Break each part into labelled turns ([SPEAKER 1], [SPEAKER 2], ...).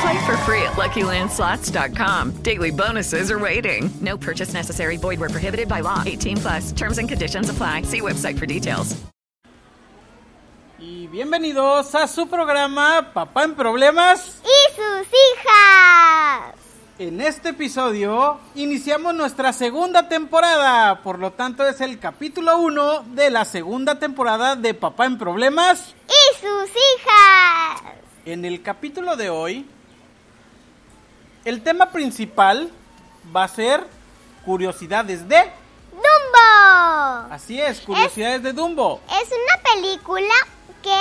[SPEAKER 1] Play for free at LuckyLandSlots.com. Daily bonuses are waiting. No purchase necessary. Void were prohibited by law. 18 plus. Terms and conditions apply. See website for details.
[SPEAKER 2] Y bienvenidos a su programa Papá en Problemas.
[SPEAKER 3] ¡Y sus hijas!
[SPEAKER 2] En este episodio iniciamos nuestra segunda temporada, por lo tanto es el capítulo 1 de la segunda temporada de Papá en Problemas.
[SPEAKER 3] ¡Y sus hijas!
[SPEAKER 2] En el capítulo de hoy, el tema principal va a ser curiosidades de...
[SPEAKER 3] ¡Dumbo!
[SPEAKER 2] Así es, curiosidades de Dumbo.
[SPEAKER 3] Es una película que,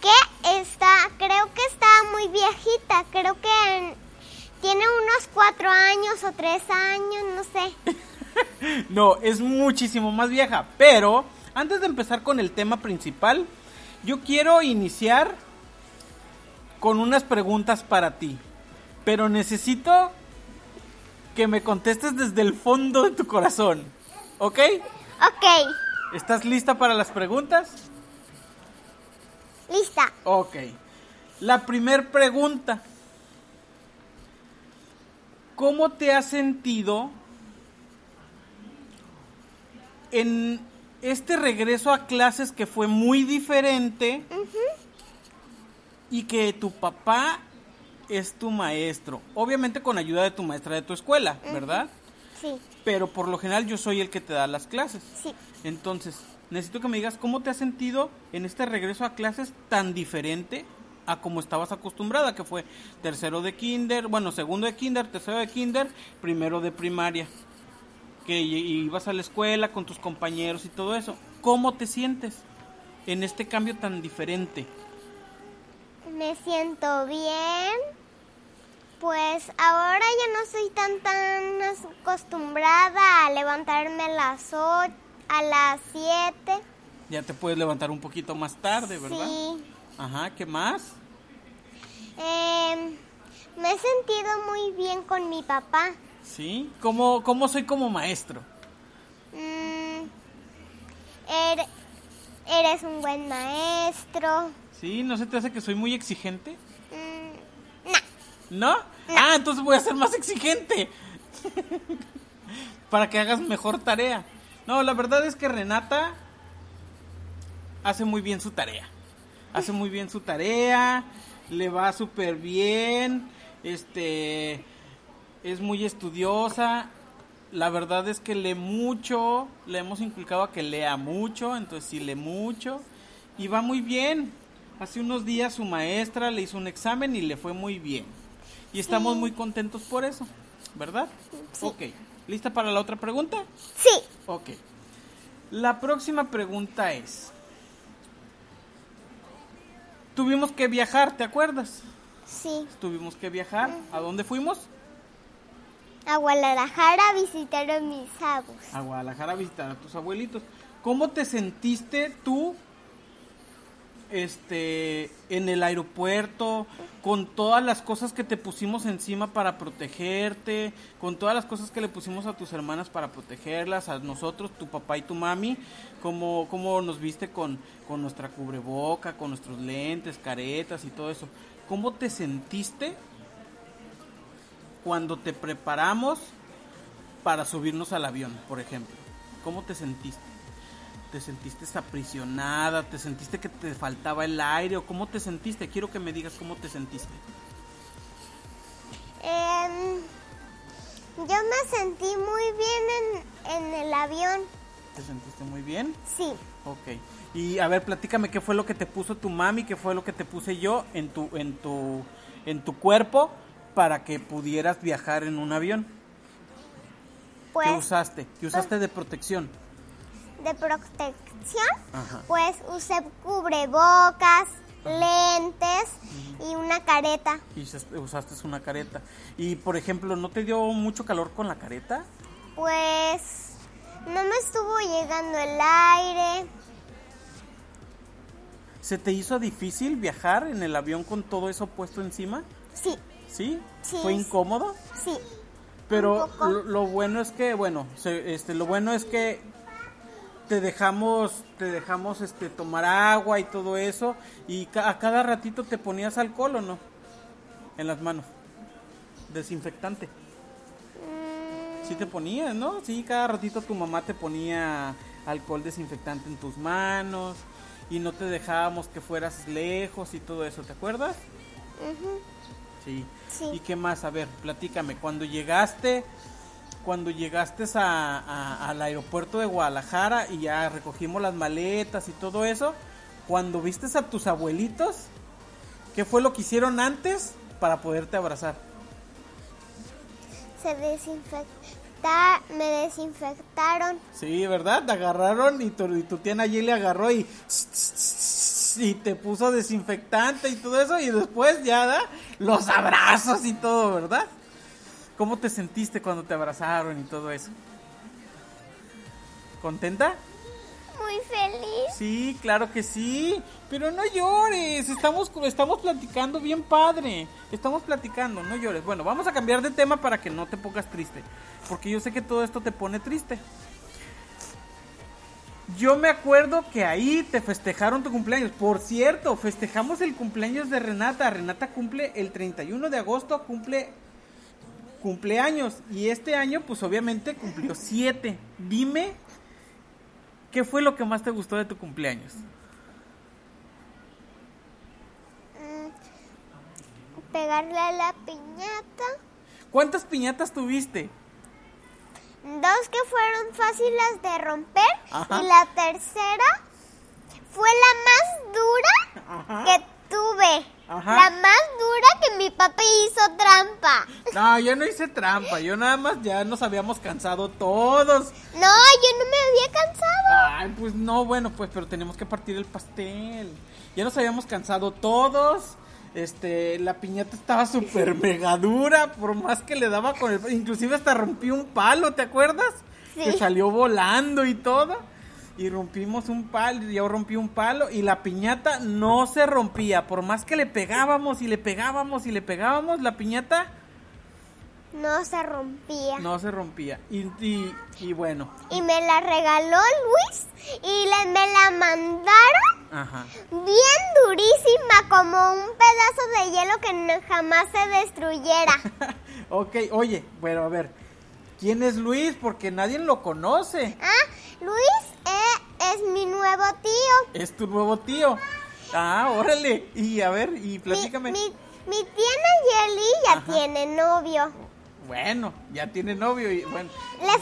[SPEAKER 3] que está, creo que está muy viejita, creo que en- tiene unos cuatro años o tres años, no sé.
[SPEAKER 2] No, es muchísimo más vieja. Pero antes de empezar con el tema principal, yo quiero iniciar con unas preguntas para ti. Pero necesito que me contestes desde el fondo de tu corazón. ¿Ok?
[SPEAKER 3] Ok,
[SPEAKER 2] ¿Estás lista para las preguntas?
[SPEAKER 3] lista.
[SPEAKER 2] Ok. La primer pregunta. ¿Cómo te has sentido en este regreso a clases que fue muy diferente y que tu papá es tu maestro? Obviamente con ayuda de tu maestra de tu escuela, ¿verdad?
[SPEAKER 3] Sí,
[SPEAKER 2] Pero por lo general yo soy el que te da las clases.
[SPEAKER 3] sí.
[SPEAKER 2] Entonces, necesito que me digas cómo te has sentido en este regreso a clases tan diferente a como estabas acostumbrada, que fue tercero de kinder, bueno, segundo de kinder, tercero de kinder, primero de primaria, que ibas a la escuela con tus compañeros y todo eso. ¿Cómo te sientes en este cambio tan diferente?
[SPEAKER 3] Me siento bien. Pues ahora ya no soy tan tan acostumbrada a levantarme a las 8, a las 7.
[SPEAKER 2] Ya te puedes levantar un poquito más tarde, ¿verdad?
[SPEAKER 3] Sí.
[SPEAKER 2] Ajá, ¿qué más?
[SPEAKER 3] Em, me he sentido muy bien con mi papá.
[SPEAKER 2] ¿Sí? ¿Cómo, cómo soy como maestro?
[SPEAKER 3] Mm, er- eres un buen maestro.
[SPEAKER 2] ¿Sí? ¿No se te hace que soy muy exigente?
[SPEAKER 3] Mm, nah.
[SPEAKER 2] ¿No? Ah, entonces voy a ser más exigente. Para que hagas mejor tarea. No, la verdad es que Renata hace muy bien su tarea. Hace muy bien su tarea, le va súper bien, este, es muy estudiosa. La verdad es que lee mucho, le hemos inculcado a que lea mucho, entonces sí lee mucho y va muy bien. Hace unos días su maestra le hizo un examen y le fue muy bien. Y estamos muy contentos por eso, ¿verdad? Ok. ¿Lista para la otra pregunta?
[SPEAKER 3] Sí,
[SPEAKER 2] Ok. La próxima pregunta es... Tuvimos que viajar, ¿te acuerdas?
[SPEAKER 3] sí.
[SPEAKER 2] Tuvimos que viajar. ¿A dónde fuimos?
[SPEAKER 3] A Guadalajara a visitar a mis abuelos.
[SPEAKER 2] A Guadalajara a visitar a tus abuelitos. ¿Cómo te sentiste tú este en el aeropuerto con todas las cosas que te pusimos encima para protegerte, con todas las cosas que le pusimos a tus hermanas para protegerlas, a nosotros, tu papá y tu mami, cómo, cómo nos viste con, con nuestra cubreboca, con nuestros lentes, caretas y todo eso? ¿Cómo te sentiste cuando te preparamos para subirnos al avión, por ejemplo? ¿Cómo te sentiste? ¿Te sentiste aprisionada? ¿Te sentiste que te faltaba el aire? ¿O cómo te sentiste? Quiero que me digas cómo te sentiste.
[SPEAKER 3] Em, yo me sentí muy bien en, en el avión.
[SPEAKER 2] ¿Te sentiste muy bien?
[SPEAKER 3] Sí.
[SPEAKER 2] Ok. Y a ver, platícame qué fue lo que te puso tu mami, qué fue lo que te puse yo en tu en tu en tu cuerpo para que pudieras viajar en un avión. ¿Qué
[SPEAKER 3] Pues
[SPEAKER 2] usaste? ¿Qué usaste de protección?
[SPEAKER 3] De protección,
[SPEAKER 2] Ajá.
[SPEAKER 3] pues usé cubrebocas, lentes y una careta.
[SPEAKER 2] Y usaste- una careta. Y por ejemplo, ¿no te dio mucho calor con la careta?
[SPEAKER 3] Pues no me estuvo llegando el aire.
[SPEAKER 2] ¿Se te hizo difícil viajar en el avión con todo eso puesto encima?
[SPEAKER 3] Sí,
[SPEAKER 2] ¿Sí?
[SPEAKER 3] Sí.
[SPEAKER 2] ¿Fue incómodo?
[SPEAKER 3] sí.
[SPEAKER 2] Pero lo, lo bueno es que, bueno, se- este, lo bueno es que te dejamos, te dejamos, este, tomar agua y todo eso, y ca- a cada ratito te ponías alcohol o no, en las manos, desinfectante.
[SPEAKER 3] Mm,
[SPEAKER 2] Sí te ponías, ¿no? Sí, cada ratito tu mamá te ponía alcohol desinfectante en tus manos y no te dejábamos que fueras lejos y todo eso, ¿te acuerdas? Sí.
[SPEAKER 3] Sí.
[SPEAKER 2] ¿Y qué más? A ver, platícame. Cuando llegaste, cuando llegaste a- a- al aeropuerto de Guadalajara y ya recogimos las maletas y todo eso, cuando vistes a tus abuelitos, ¿qué fue lo que hicieron antes para poderte abrazar?
[SPEAKER 3] Se desinfecta, me desinfectaron.
[SPEAKER 2] Sí, ¿verdad? Te agarraron y tu, y tu tía Nayeli agarró y, y te puso desinfectante y todo eso y después ya da los abrazos y todo, ¿verdad? ¿Cómo te sentiste cuando te abrazaron y todo eso? ¿Contenta?
[SPEAKER 3] Muy feliz.
[SPEAKER 2] Sí, claro que sí, pero no llores, estamos, estamos platicando bien padre, estamos platicando, no llores. Bueno, vamos a cambiar de tema para que no te pongas triste, porque yo sé que todo esto te pone triste. Yo me acuerdo que ahí te festejaron tu cumpleaños. Por cierto, festejamos el cumpleaños de Renata. Renata cumple el 31 de agosto, cumple cumpleaños. Y este año, pues obviamente cumplió 7. Dime, ¿qué fue lo que más te gustó de tu cumpleaños?
[SPEAKER 3] Mm, Pegarle a la piñata.
[SPEAKER 2] ¿Cuántas piñatas tuviste?
[SPEAKER 3] Dos que fueron fáciles de romper.
[SPEAKER 2] Ajá.
[SPEAKER 3] Y la tercera fue la más dura
[SPEAKER 2] Ajá.
[SPEAKER 3] que tuve.
[SPEAKER 2] Ajá.
[SPEAKER 3] La más dura que mi papi hizo trampa.
[SPEAKER 2] No, yo no hice trampa, yo nada más ya nos habíamos cansado todos.
[SPEAKER 3] No, yo no me había cansado.
[SPEAKER 2] Ay, pues no, bueno, pues, pero tenemos que partir el pastel. Ya nos habíamos cansado todos. Este, la piñata estaba súper mega dura, por más que le daba con el... Inclusive hasta rompí un palo, ¿te acuerdas?
[SPEAKER 3] Sí.
[SPEAKER 2] Que salió volando y todo. Y rompimos un palo, yo rompí un palo y la piñata no se rompía. Por más que le pegábamos y le pegábamos y le pegábamos, la piñata
[SPEAKER 3] No se rompía.
[SPEAKER 2] no se rompía. Y, y, y bueno,
[SPEAKER 3] Y me la regaló Luis y le, me la mandaron
[SPEAKER 2] ajá.
[SPEAKER 3] bien durísima como un pedazo de hielo que no- jamás se destruyera.
[SPEAKER 2] ok, oye, bueno, a ver. ¿Quién es Luis? Porque nadie lo conoce.
[SPEAKER 3] ah, Luis es mi nuevo tío.
[SPEAKER 2] Es tu nuevo tío. Ah, órale. Y a ver, y
[SPEAKER 3] Mi,
[SPEAKER 2] platícame.
[SPEAKER 3] mi, mi tía Nayeli ya
[SPEAKER 2] Ajá.
[SPEAKER 3] tiene novio.
[SPEAKER 2] Bueno, ya tiene novio y bueno,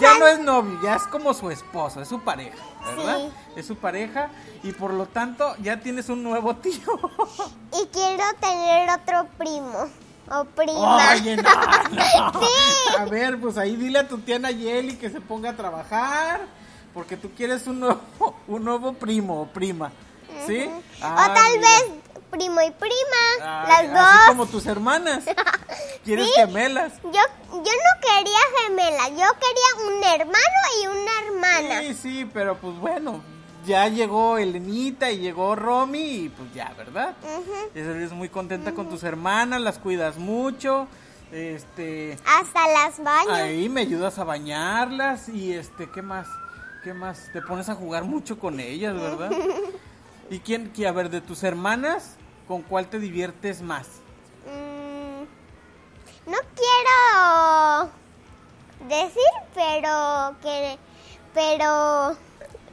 [SPEAKER 2] ya no es novio, ya es como su esposo, es su pareja, ¿verdad?
[SPEAKER 3] Sí.
[SPEAKER 2] Es su pareja y por lo tanto ya tienes un nuevo tío.
[SPEAKER 3] Y quiero tener otro primo o prima.
[SPEAKER 2] Oye, no, no.
[SPEAKER 3] Sí.
[SPEAKER 2] A ver, pues ahí dile a tu tía Nayeli que se ponga a trabajar, porque tú quieres un nuevo, un nuevo primo o prima, ¿sí?
[SPEAKER 3] o
[SPEAKER 2] Ah,
[SPEAKER 3] tal
[SPEAKER 2] mira.
[SPEAKER 3] vez primo y prima, las dos.
[SPEAKER 2] Así como tus hermanas. ¿Quieres
[SPEAKER 3] Sí.
[SPEAKER 2] gemelas?
[SPEAKER 3] Yo, yo no quería gemela, yo quería un hermano y una hermana.
[SPEAKER 2] Sí, sí, pero pues bueno, ya llegó Elenita y llegó Romy y pues ya, ¿verdad?
[SPEAKER 3] Ujú.
[SPEAKER 2] Eres muy contenta con tus hermanas, las cuidas mucho. Este,
[SPEAKER 3] Hasta las baño.
[SPEAKER 2] ahí me ayudas a bañarlas y este, ¿qué más? ¿Qué más? Te pones a jugar mucho con ellas, ¿verdad? ¿Y quién, qui- a ver, de tus hermanas, con cuál te diviertes más?
[SPEAKER 3] Mm, no quiero decir, pero que pero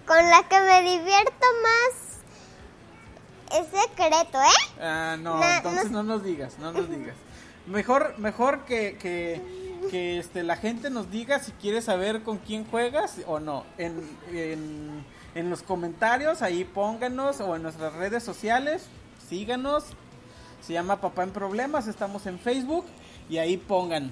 [SPEAKER 3] con la que me divierto más es secreto, ¿eh?
[SPEAKER 2] Ah, no,
[SPEAKER 3] Na-
[SPEAKER 2] entonces
[SPEAKER 3] no-
[SPEAKER 2] no nos digas, no nos digas. Mejor, mejor que, que, que este, la gente nos diga si quiere saber con quién juegas o no. En, en, en los comentarios, ahí pónganos o en nuestras redes sociales, síganos. Se llama Papá en Problemas, estamos en Facebook y ahí pongan.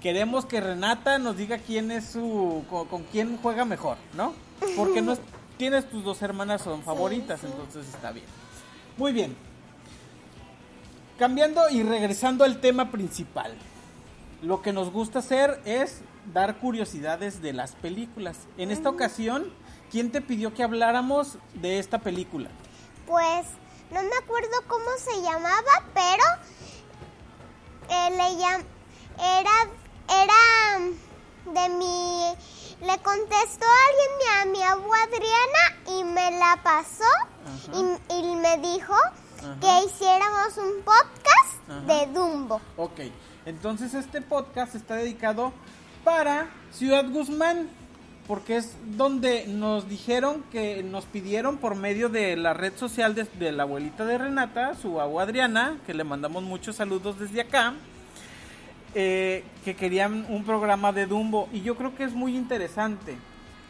[SPEAKER 2] Queremos que Renata nos diga quién es su con, con quién juega mejor, ¿no? Porque no es- tienes tus dos hermanas son favoritas, entonces está bien. Muy bien. Cambiando y regresando al tema principal. Lo que nos gusta hacer es dar curiosidades de las películas. En esta ocasión, ¿quién te pidió que habláramos de esta película?
[SPEAKER 3] Pues no me acuerdo cómo se llamaba, pero eh, le llam- era era de mi le contestó alguien a mi abuela Adriana y me la pasó y, y me dijo que hiciéramos un podcast de Dumbo.
[SPEAKER 2] Ok, entonces este podcast está dedicado para Ciudad Guzmán, porque es donde nos dijeron que nos pidieron por medio de la red social de, la abuelita de Renata, su abuela Adriana, que le mandamos muchos saludos desde acá, eh, que querían un programa de Dumbo y yo creo que es muy interesante.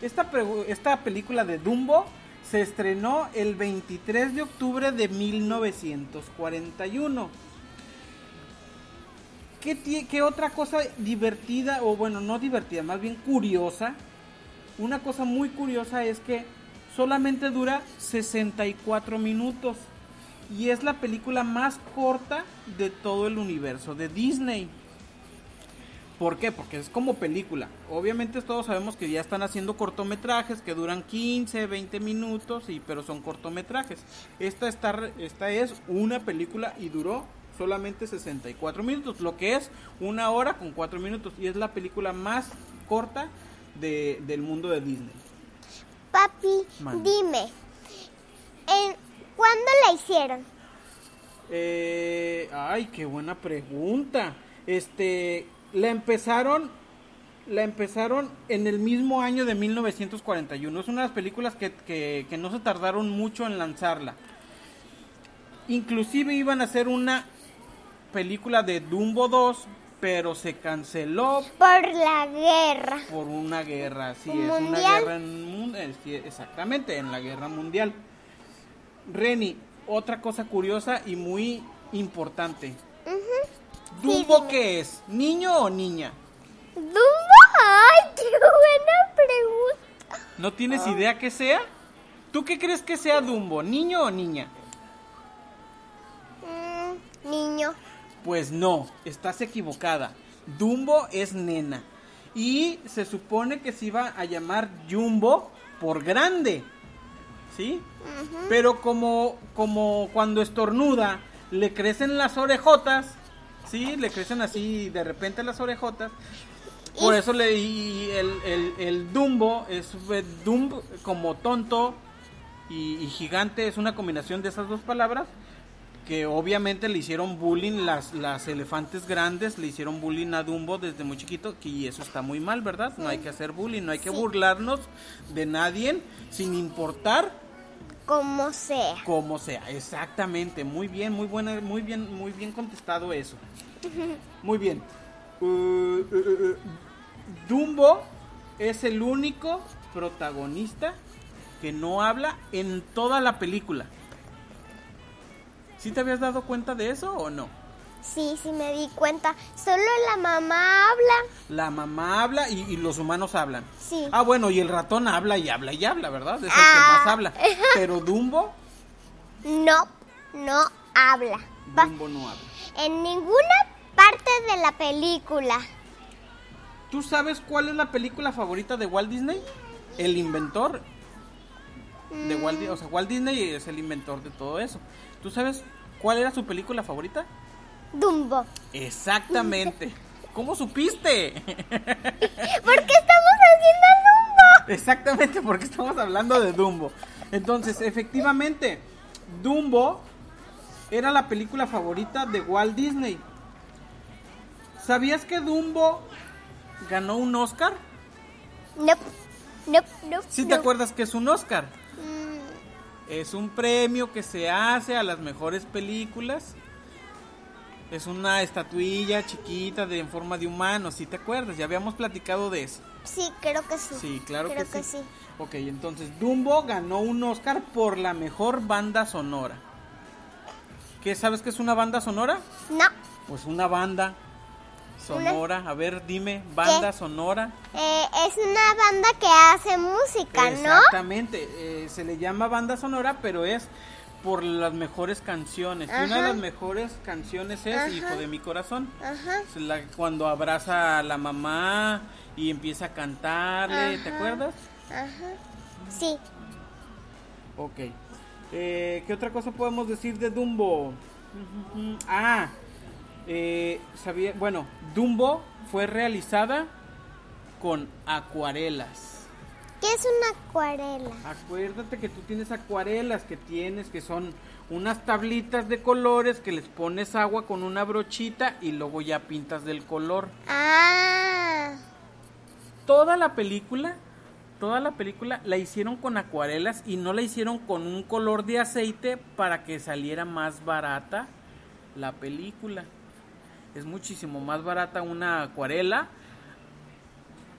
[SPEAKER 2] Esta, esta película de Dumbo se estrenó el 23 de octubre de 1941. ¿Qué, otra cosa divertida, o bueno, no divertida, más bien curiosa? Una cosa muy curiosa es que solamente dura 64 minutos y es la película más corta de todo el universo de Disney. ¿Por qué? Porque es como película. Obviamente todos sabemos que ya están haciendo cortometrajes que duran 15, 20 minutos, y, pero son cortometrajes. Esta, está, esta es una película y duró solamente 64 minutos, lo que es una hora con 4 minutos. Y es la película más corta de- del mundo de Disney.
[SPEAKER 3] Papi, dime, ¿en- ¿cuándo la hicieron?
[SPEAKER 2] Eh, ay, qué buena pregunta. Este, la empezaron, la empezaron en el mismo año de 1941. Es una de las películas que, que, que no se tardaron mucho en lanzarla. Inclusive iban a hacer una película de Dumbo 2, pero se canceló
[SPEAKER 3] Por la guerra.
[SPEAKER 2] por una guerra, sí, es una guerra en eh, sí, exactamente, en la guerra mundial. Reni, otra cosa curiosa y muy importante. ¿Dumbo
[SPEAKER 3] dime.
[SPEAKER 2] qué es? ¿Niño o niña?
[SPEAKER 3] ¿Dumbo? ¡Ay, qué buena pregunta!
[SPEAKER 2] ¿No tienes idea qué sea? ¿Tú qué crees que sea Dumbo? ¿Niño o niña?
[SPEAKER 3] Mm, niño.
[SPEAKER 2] Pues no, estás equivocada. Dumbo es nena. Y se supone que se iba a llamar Jumbo por grande. ¿Sí? Pero como, como cuando estornuda le crecen las orejotas. ¿Sí? Le crecen así de repente las orejotas. Por eso le y el, el, el Dumbo es eh, Dumb como tonto y, y gigante. Es una combinación de esas dos palabras que obviamente le hicieron bullying las, las elefantes grandes, le hicieron bullying a Dumbo desde muy chiquito, y eso está muy mal, ¿verdad? No hay que hacer bullying, no hay que burlarnos de nadie sin importar
[SPEAKER 3] Como sea.
[SPEAKER 2] cómo sea. Exactamente, muy bien, muy buena, muy bien, muy bien contestado eso. Muy bien. Uh, uh, uh, Dumbo es el único protagonista que no habla en toda la película. ¿Sí te habías dado cuenta de eso o no?
[SPEAKER 3] Sí, sí me di cuenta. Solo la mamá habla.
[SPEAKER 2] La mamá habla y, y los humanos hablan.
[SPEAKER 3] Sí.
[SPEAKER 2] Ah, bueno, y el ratón habla y habla y habla, ¿verdad? Es el
[SPEAKER 3] Ah.
[SPEAKER 2] que más habla. Pero Dumbo,
[SPEAKER 3] No, no habla.
[SPEAKER 2] Dumbo no habla.
[SPEAKER 3] en ninguna parte de la película.
[SPEAKER 2] ¿Tú sabes cuál es la película favorita de Walt Disney? El inventor de Walt Disney. O sea, Walt Disney es el inventor de todo eso. ¿Tú sabes cuál era su película favorita?
[SPEAKER 3] Dumbo.
[SPEAKER 2] Exactamente. ¿Cómo supiste?
[SPEAKER 3] ¿Por qué estamos haciendo Dumbo?
[SPEAKER 2] Exactamente, porque estamos hablando de Dumbo. Entonces, efectivamente, Dumbo era la película favorita de Walt Disney. ¿Sabías que Dumbo ganó un Oscar?
[SPEAKER 3] Nope. Nope, nope,
[SPEAKER 2] ¿Sí te acuerdas que es un Oscar? Es un premio que se hace a las mejores películas. Es una estatuilla chiquita de en forma de humano, ¿sí te acuerdas? Ya habíamos platicado de eso.
[SPEAKER 3] Sí, creo que sí.
[SPEAKER 2] Sí, claro
[SPEAKER 3] creo
[SPEAKER 2] que sí. Ok, entonces Dumbo ganó un Oscar por la mejor banda sonora. ¿Qué sabes que es una banda sonora?
[SPEAKER 3] No,
[SPEAKER 2] Pues una banda sonora. A ver, dime, banda
[SPEAKER 3] ¿Qué?
[SPEAKER 2] sonora.
[SPEAKER 3] eh, es una banda que hace música, ¿no?
[SPEAKER 2] Exactamente, eh, se le llama banda sonora, pero es por las mejores canciones. Una de las mejores canciones es
[SPEAKER 3] Ajá.
[SPEAKER 2] Hijo de mi corazón.
[SPEAKER 3] Ajá.
[SPEAKER 2] La- cuando abraza a la mamá y empieza a cantarle, ¿te acuerdas?
[SPEAKER 3] Ajá. Sí.
[SPEAKER 2] Ok. Eh, ¿Qué otra cosa podemos decir de Dumbo? Ah, eh, sabía, bueno, Dumbo fue realizada con acuarelas.
[SPEAKER 3] ¿Qué es una acuarela?
[SPEAKER 2] Acuérdate que tú tienes acuarelas que tienes, que son unas tablitas de colores que les pones agua con una brochita y luego ya pintas del color.
[SPEAKER 3] Ah.
[SPEAKER 2] Toda la película, toda la película la hicieron con acuarelas y no la hicieron con un color de aceite para que saliera más barata la película. Es muchísimo más barata una acuarela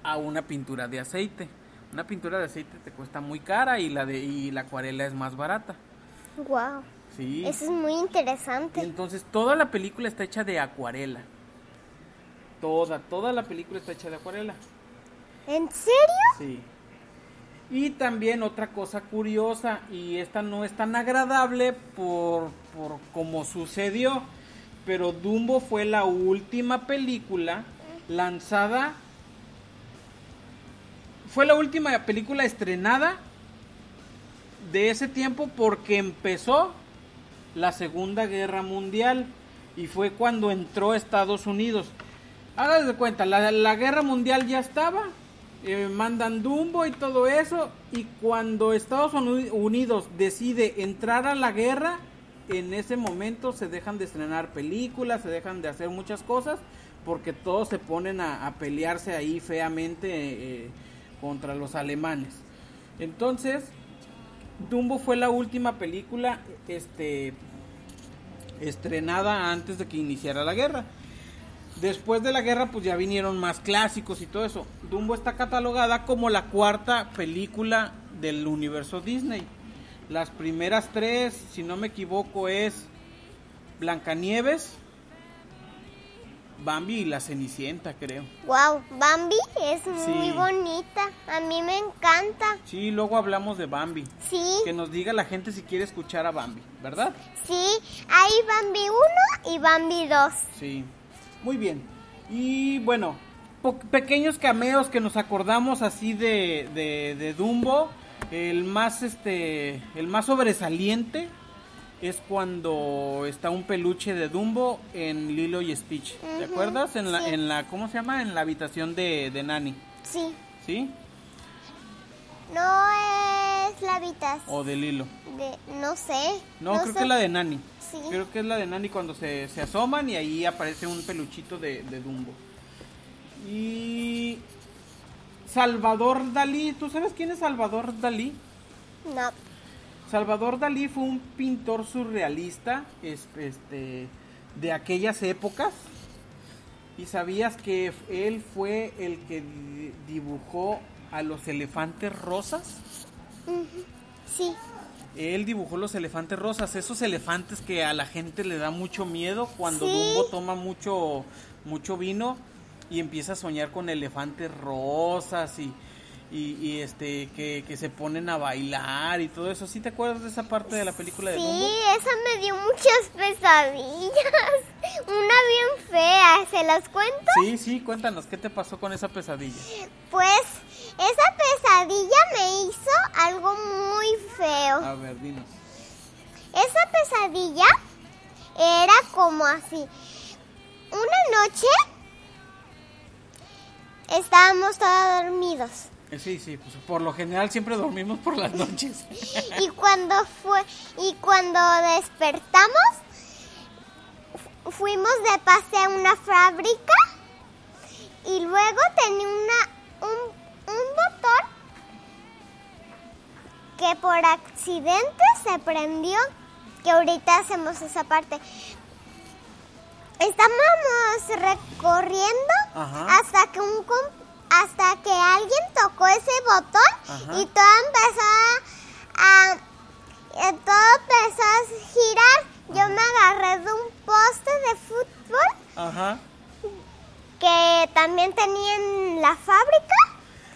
[SPEAKER 2] a una pintura de aceite. Una pintura de aceite te cuesta muy cara y la de y la acuarela es más barata.
[SPEAKER 3] Wow.
[SPEAKER 2] Sí.
[SPEAKER 3] Eso es muy
[SPEAKER 2] Y
[SPEAKER 3] interesante.
[SPEAKER 2] entonces toda la película está hecha de acuarela. Toda, toda la película está hecha de acuarela.
[SPEAKER 3] ¿En serio?
[SPEAKER 2] Sí. Y también otra cosa curiosa, y esta no es tan agradable por, por como sucedió, pero Dumbo fue la última película lanzada, fue la última película estrenada de ese tiempo porque empezó la Segunda Guerra Mundial y fue cuando entró Estados Unidos. Hágase de cuenta, la, guerra mundial ya estaba, eh, mandan Dumbo y todo eso, y cuando Estados Uni- Unidos decide entrar a la guerra, en ese momento se dejan de estrenar películas, se dejan de hacer muchas cosas, porque todos se ponen a, pelearse ahí feamente eh, contra los alemanes. Entonces, Dumbo fue la última película este, estrenada antes de que iniciara la guerra. Después de la guerra, pues ya vinieron más clásicos y todo eso. Dumbo está catalogada como la cuarta película del universo Disney. Las primeras tres, si no me equivoco, es Blancanieves, Bambi y la Cenicienta, creo.
[SPEAKER 3] Wow, Bambi es muy
[SPEAKER 2] Sí.
[SPEAKER 3] bonita. A mí me encanta.
[SPEAKER 2] Sí, luego hablamos de Bambi.
[SPEAKER 3] Sí,
[SPEAKER 2] Que nos diga la gente si quiere escuchar a Bambi, ¿verdad?
[SPEAKER 3] sí. Hay Bambi 1 y Bambi 2.
[SPEAKER 2] Sí, muy bien. Y bueno, pequeños cameos que nos acordamos así de, de, de Dumbo. El más este, el más sobresaliente es cuando está un peluche de Dumbo en Lilo y Stitch. ¿Te acuerdas? En la, en la, ¿cómo se llama? En la habitación de, de Nani,
[SPEAKER 3] Sí.
[SPEAKER 2] ¿sí?
[SPEAKER 3] No es la habitación
[SPEAKER 2] O de Lilo.
[SPEAKER 3] de... No sé.
[SPEAKER 2] No, creo
[SPEAKER 3] sé.
[SPEAKER 2] que es la de Nani.
[SPEAKER 3] Sí.
[SPEAKER 2] Creo que es la de Nani cuando se, se asoman y ahí aparece un peluchito de, de Dumbo. Y Salvador Dalí, ¿tú sabes quién es Salvador Dalí?
[SPEAKER 3] No.
[SPEAKER 2] Salvador Dalí fue un pintor surrealista es- este, de aquellas épocas. ¿Y sabías que él fue el que di- dibujó a los elefantes rosas?
[SPEAKER 3] Sí.
[SPEAKER 2] Él dibujó los elefantes rosas, esos elefantes que a la gente le da mucho miedo cuando
[SPEAKER 3] Sí.
[SPEAKER 2] Dumbo toma mucho, mucho vino y empieza a soñar con elefantes rosas y, y, y, este que, que se ponen a bailar y todo eso. ¿Sí te acuerdas de esa parte de la película de
[SPEAKER 3] Sí,
[SPEAKER 2] Dumbo?
[SPEAKER 3] esa me dio muchas pesadillas. Una bien fea. ¿Se las cuento?
[SPEAKER 2] Sí, sí, cuéntanos, ¿qué te pasó con esa pesadilla?
[SPEAKER 3] Pues esa pesadilla me hizo algo muy feo.
[SPEAKER 2] A ver, dinos.
[SPEAKER 3] Esa pesadilla era como así. Una noche estábamos todos dormidos.
[SPEAKER 2] Eh, Sí, sí, pues por lo general siempre dormimos por las noches.
[SPEAKER 3] Y cuando fue y cuando despertamos fu- fuimos de pase a una fábrica y luego tenía una un, un botón que por accidente se prendió que ahorita hacemos esa parte estábamos recorriendo
[SPEAKER 2] Ajá.
[SPEAKER 3] hasta que un hasta que alguien tocó ese botón
[SPEAKER 2] Ajá.
[SPEAKER 3] y todo empezó a, a- eh, todo empezó a girar. Yo me agarré de un poste de fútbol
[SPEAKER 2] Ajá.
[SPEAKER 3] que también tenía en la fábrica.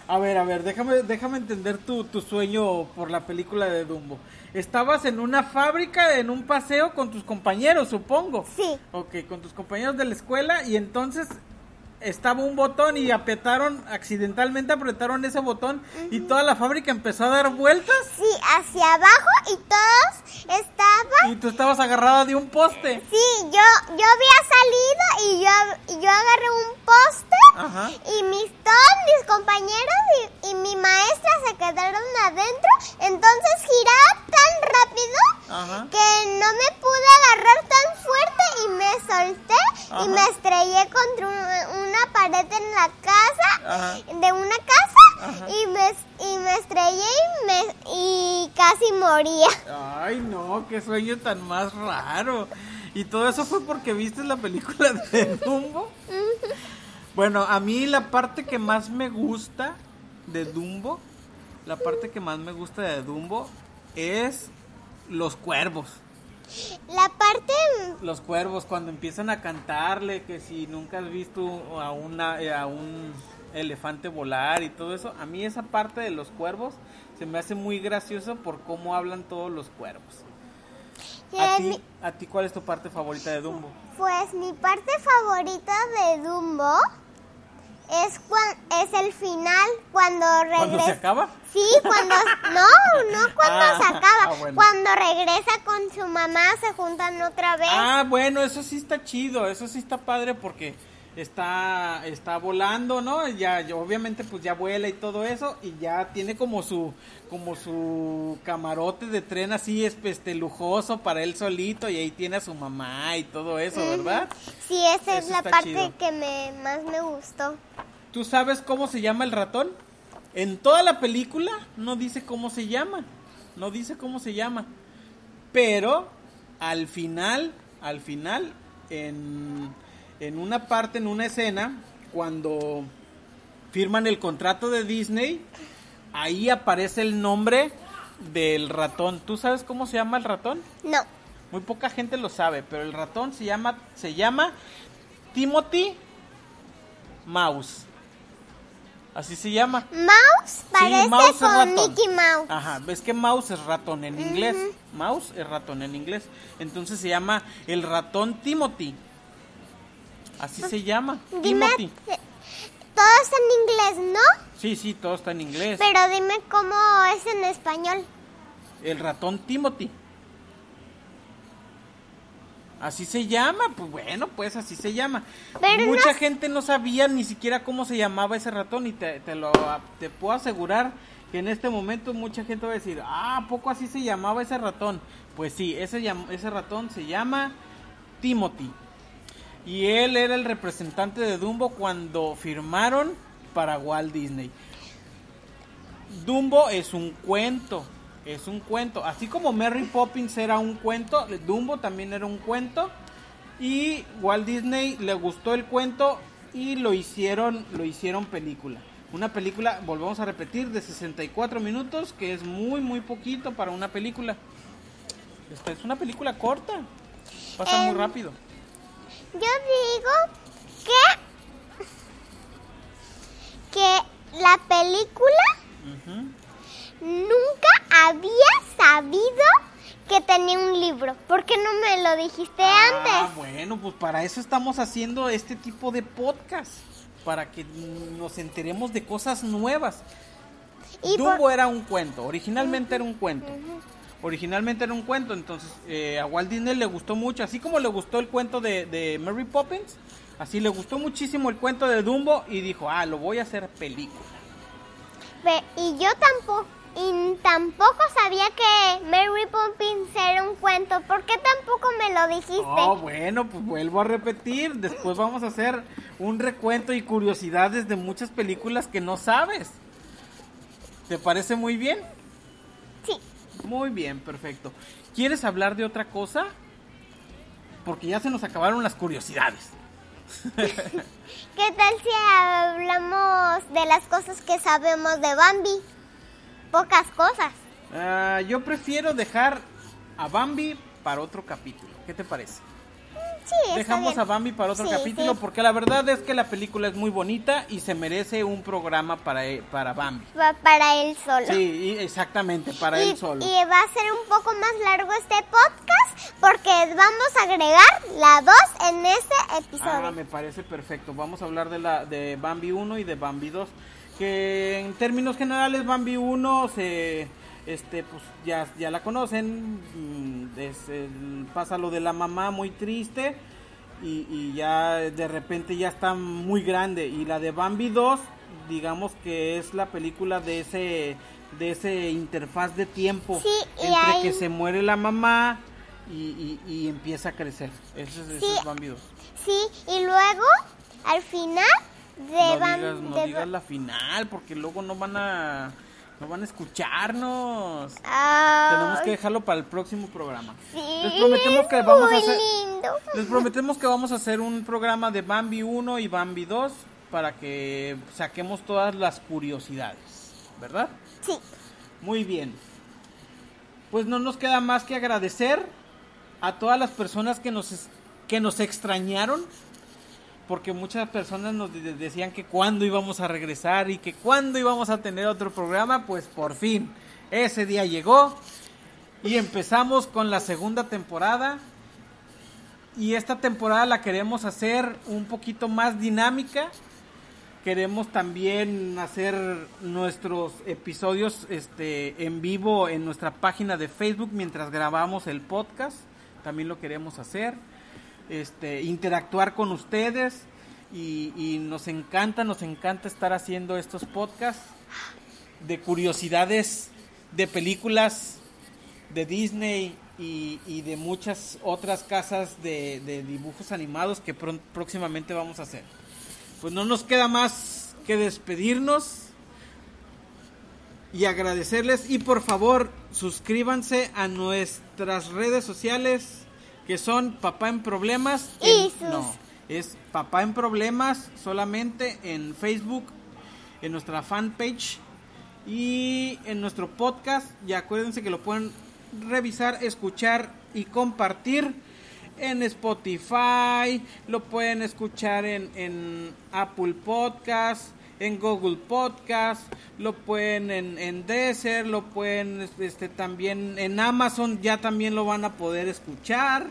[SPEAKER 2] A ver, a ver, déjame, déjame entender tu, tu sueño por la película de Dumbo. Estabas en una fábrica, en un paseo con tus compañeros, supongo.
[SPEAKER 3] Sí.
[SPEAKER 2] Ok, con tus compañeros de la escuela y entonces estaba un botón y apretaron, accidentalmente apretaron ese botón y toda la fábrica empezó a dar vueltas
[SPEAKER 3] Sí, hacia abajo y todos estaban
[SPEAKER 2] y tú estabas agarrada de un poste.
[SPEAKER 3] Sí, yo, yo había salido y yo, yo agarré un poste
[SPEAKER 2] Ajá.
[SPEAKER 3] y mis, todos mis compañeros y, y mi maestra se quedaron adentro. Entonces giraba tan rápido
[SPEAKER 2] Ajá.
[SPEAKER 3] que no me pude agarrar tan fuerte y me solté
[SPEAKER 2] Ajá.
[SPEAKER 3] y me estrellé contra un- una pared en la casa,
[SPEAKER 2] Ajá.
[SPEAKER 3] de una casa
[SPEAKER 2] Ajá.
[SPEAKER 3] y me, y me estrellé y, me, y casi moría.
[SPEAKER 2] Ay, no, qué sueño tan más raro. ¿Y todo eso fue porque viste la película de Dumbo? Bueno, a mí la parte que más me gusta de Dumbo, la parte que más me gusta de Dumbo es los cuervos.
[SPEAKER 3] La parte
[SPEAKER 2] Los cuervos cuando empiezan a cantarle que si nunca has visto a una eh, a un elefante volar y todo eso, a mí esa parte de los cuervos se me hace muy gracioso por cómo hablan todos los cuervos. ¿A
[SPEAKER 3] Eh,
[SPEAKER 2] ti,
[SPEAKER 3] mi-
[SPEAKER 2] ¿A ti cuál es tu parte favorita de Dumbo?
[SPEAKER 3] Pues mi parte favorita de Dumbo es cuan- es el final cuando regresa.
[SPEAKER 2] ¿Cuándo se acaba?
[SPEAKER 3] Sí, cuando no, no cuando
[SPEAKER 2] Ah,
[SPEAKER 3] se acaba,
[SPEAKER 2] ah, bueno.
[SPEAKER 3] cuando regresa con su mamá se juntan otra vez.
[SPEAKER 2] Ah, bueno, eso sí está chido, eso sí está padre porque está está volando, ¿no? Ya ya obviamente pues ya vuela y todo eso y ya tiene como su como su camarote de tren así es este lujoso para él solito y ahí tiene a su mamá y todo eso, ¿verdad?
[SPEAKER 3] Sí, esa es la parte
[SPEAKER 2] chido.
[SPEAKER 3] que me más me gustó.
[SPEAKER 2] ¿Tú sabes cómo se llama el ratón? En toda la película no dice cómo se llama. No dice cómo se llama. Pero al final, al final, en, en una parte, en una escena, cuando firman el contrato de Disney, ahí aparece el nombre del ratón. ¿Tú sabes cómo se llama el ratón?
[SPEAKER 3] No.
[SPEAKER 2] Muy poca gente lo sabe, pero el ratón se llama, se llama Timothy Mouse. Así se llama.
[SPEAKER 3] Mouse parece
[SPEAKER 2] Mouse es ratón.
[SPEAKER 3] Mickey Mouse.
[SPEAKER 2] Ajá, ves que mouse es ratón en inglés. Mouse es ratón en inglés. Entonces se llama el ratón Timothy. Así se llama.
[SPEAKER 3] Dime,
[SPEAKER 2] Timothy.
[SPEAKER 3] todo está en inglés, ¿no?
[SPEAKER 2] Sí, sí, todo está en inglés.
[SPEAKER 3] Pero dime cómo es en español.
[SPEAKER 2] El ratón Timothy. Así se llama, pues bueno, pues así se llama.
[SPEAKER 3] Pero
[SPEAKER 2] Mucha
[SPEAKER 3] no-
[SPEAKER 2] gente no sabía ni siquiera cómo se llamaba ese ratón y te, te lo te puedo asegurar que en este momento mucha gente va a decir, ah, ¿a poco así se llamaba ese ratón? Pues sí, ese, ese ratón se llama Timothy. Y él era el representante de Dumbo cuando firmaron para Walt Disney. Dumbo es un cuento, es un cuento. Así como Mary Poppins era un cuento, Dumbo también era un cuento. Y Walt Disney le gustó el cuento y lo hicieron, lo hicieron película. Una película, volvemos a repetir, de 64 minutos, que es muy, muy poquito para una película. Esta es una película corta, pasa muy
[SPEAKER 3] Em,
[SPEAKER 2] rápido.
[SPEAKER 3] Yo digo que que la película nunca había sabido que tenía un libro. ¿Por qué no me lo dijiste
[SPEAKER 2] Ah,
[SPEAKER 3] antes?
[SPEAKER 2] bueno, pues para eso estamos haciendo este tipo de podcast. Para que nos enteremos de cosas nuevas.
[SPEAKER 3] Y
[SPEAKER 2] Dumbo
[SPEAKER 3] por-
[SPEAKER 2] era un cuento, originalmente era un cuento. Originalmente era un cuento, entonces eh, a Walt Disney le gustó mucho, así como le gustó el cuento de, de Mary Poppins, así le gustó muchísimo el cuento de Dumbo y dijo, ah, lo voy a hacer película.
[SPEAKER 3] Pe- y yo tampoco y tampoco sabía que Mary Poppins era un cuento. ¿Por qué tampoco me lo dijiste?
[SPEAKER 2] Oh, bueno, pues vuelvo a repetir, después vamos a hacer un recuento y curiosidades de muchas películas que no sabes. ¿Te parece muy bien? Muy bien, perfecto. ¿Quieres hablar de otra cosa? Porque ya se nos acabaron las curiosidades.
[SPEAKER 3] ¿Qué tal si hablamos de las cosas que sabemos de Bambi? Pocas cosas.
[SPEAKER 2] Ah, yo prefiero dejar a Bambi para otro capítulo. ¿Qué te parece?
[SPEAKER 3] Sí,
[SPEAKER 2] Dejamos
[SPEAKER 3] bien.
[SPEAKER 2] a Bambi para otro
[SPEAKER 3] Sí,
[SPEAKER 2] capítulo
[SPEAKER 3] sí.
[SPEAKER 2] porque la verdad es que la película es muy bonita y se merece un programa para, e- para Bambi.
[SPEAKER 3] Va para él solo.
[SPEAKER 2] Sí, exactamente, para
[SPEAKER 3] y,
[SPEAKER 2] él solo.
[SPEAKER 3] y va a ser un poco más largo este podcast porque vamos a agregar la 2 en este episodio.
[SPEAKER 2] Ah, me parece perfecto. Vamos a hablar de la de Bambi 1 y de Bambi 2. Que en términos generales Bambi 1 se este pues ya, ya la conocen. mm, es el- pasa lo de la mamá muy triste y, y ya de repente ya está muy grande. Y la de Bambi 2, digamos que es la película de ese de ese interfaz de tiempo
[SPEAKER 3] Sí,
[SPEAKER 2] entre
[SPEAKER 3] hay-
[SPEAKER 2] que se muere la mamá y, y- y empieza a crecer. Eso es, eso
[SPEAKER 3] Sí.
[SPEAKER 2] es Bambi 2.
[SPEAKER 3] Sí, y luego al final de
[SPEAKER 2] no
[SPEAKER 3] Bam-
[SPEAKER 2] digas, no
[SPEAKER 3] de
[SPEAKER 2] digas la final, porque luego no van a no van a escucharnos.
[SPEAKER 3] Ah,
[SPEAKER 2] Tenemos que dejarlo para el próximo programa.
[SPEAKER 3] sí,
[SPEAKER 2] Les prometemos que vamos a hacer
[SPEAKER 3] lindo.
[SPEAKER 2] Les prometemos que vamos a hacer un programa de Bambi 1 y Bambi 2 para que saquemos todas las curiosidades, ¿verdad?
[SPEAKER 3] Sí,
[SPEAKER 2] Muy bien. Pues no nos queda más que agradecer a todas las personas que nos que nos extrañaron porque muchas personas nos de- decían que cuándo íbamos a regresar y que cuándo íbamos a tener otro programa, pues por fin ese día llegó y empezamos con la segunda temporada y esta temporada la queremos hacer un poquito más dinámica. Queremos también hacer nuestros episodios este, en vivo en nuestra página de Facebook mientras grabamos el podcast. También lo queremos hacer este, interactuar con ustedes y, nos encanta, nos encanta estar haciendo estos podcasts de curiosidades de películas de Disney y, de muchas otras casas de, dibujos animados que próximamente vamos a hacer. Pues no nos queda más que despedirnos y agradecerles y por favor suscríbanse a nuestras redes sociales que son Papá en Problemas
[SPEAKER 3] Y
[SPEAKER 2] en-
[SPEAKER 3] sus-
[SPEAKER 2] no es Papá en Problemas solamente en Facebook en nuestra fanpage y en nuestro podcast. Y acuérdense que lo pueden revisar escuchar y compartir en Spotify lo pueden escuchar en, en Apple Podcast en Google Podcast, lo pueden en, en Deezer, lo pueden este, también en Amazon, ya también lo van a poder escuchar.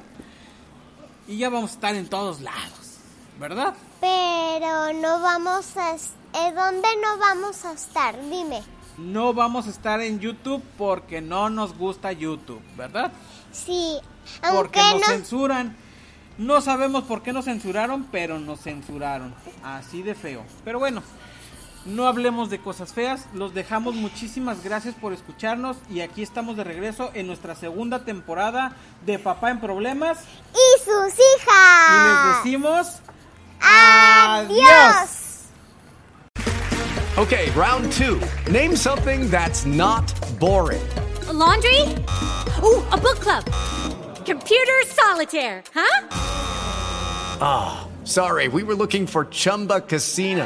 [SPEAKER 2] Y ya vamos a estar en todos lados, ¿verdad?
[SPEAKER 3] pero no vamos a... ¿eh, ¿Dónde no vamos a estar? Dime.
[SPEAKER 2] No vamos a estar en YouTube porque no nos gusta YouTube, ¿verdad?
[SPEAKER 3] Sí,
[SPEAKER 2] Porque
[SPEAKER 3] aunque
[SPEAKER 2] nos
[SPEAKER 3] no...
[SPEAKER 2] censuran. No sabemos por qué nos censuraron, pero nos censuraron. Así de feo. Pero bueno, no hablemos de cosas feas. Los dejamos. Muchísimas gracias por escucharnos. Y aquí estamos de regreso en nuestra segunda temporada de Papá en Problemas.
[SPEAKER 3] Y sus
[SPEAKER 2] Y les
[SPEAKER 3] hijas.
[SPEAKER 2] decimos...
[SPEAKER 3] Adiós.
[SPEAKER 4] Okay, round two. Name something that's not boring.
[SPEAKER 5] A laundry? Ooh, a book club. Computer solitaire, huh?
[SPEAKER 4] Sorry, we were looking for Chumba Casino.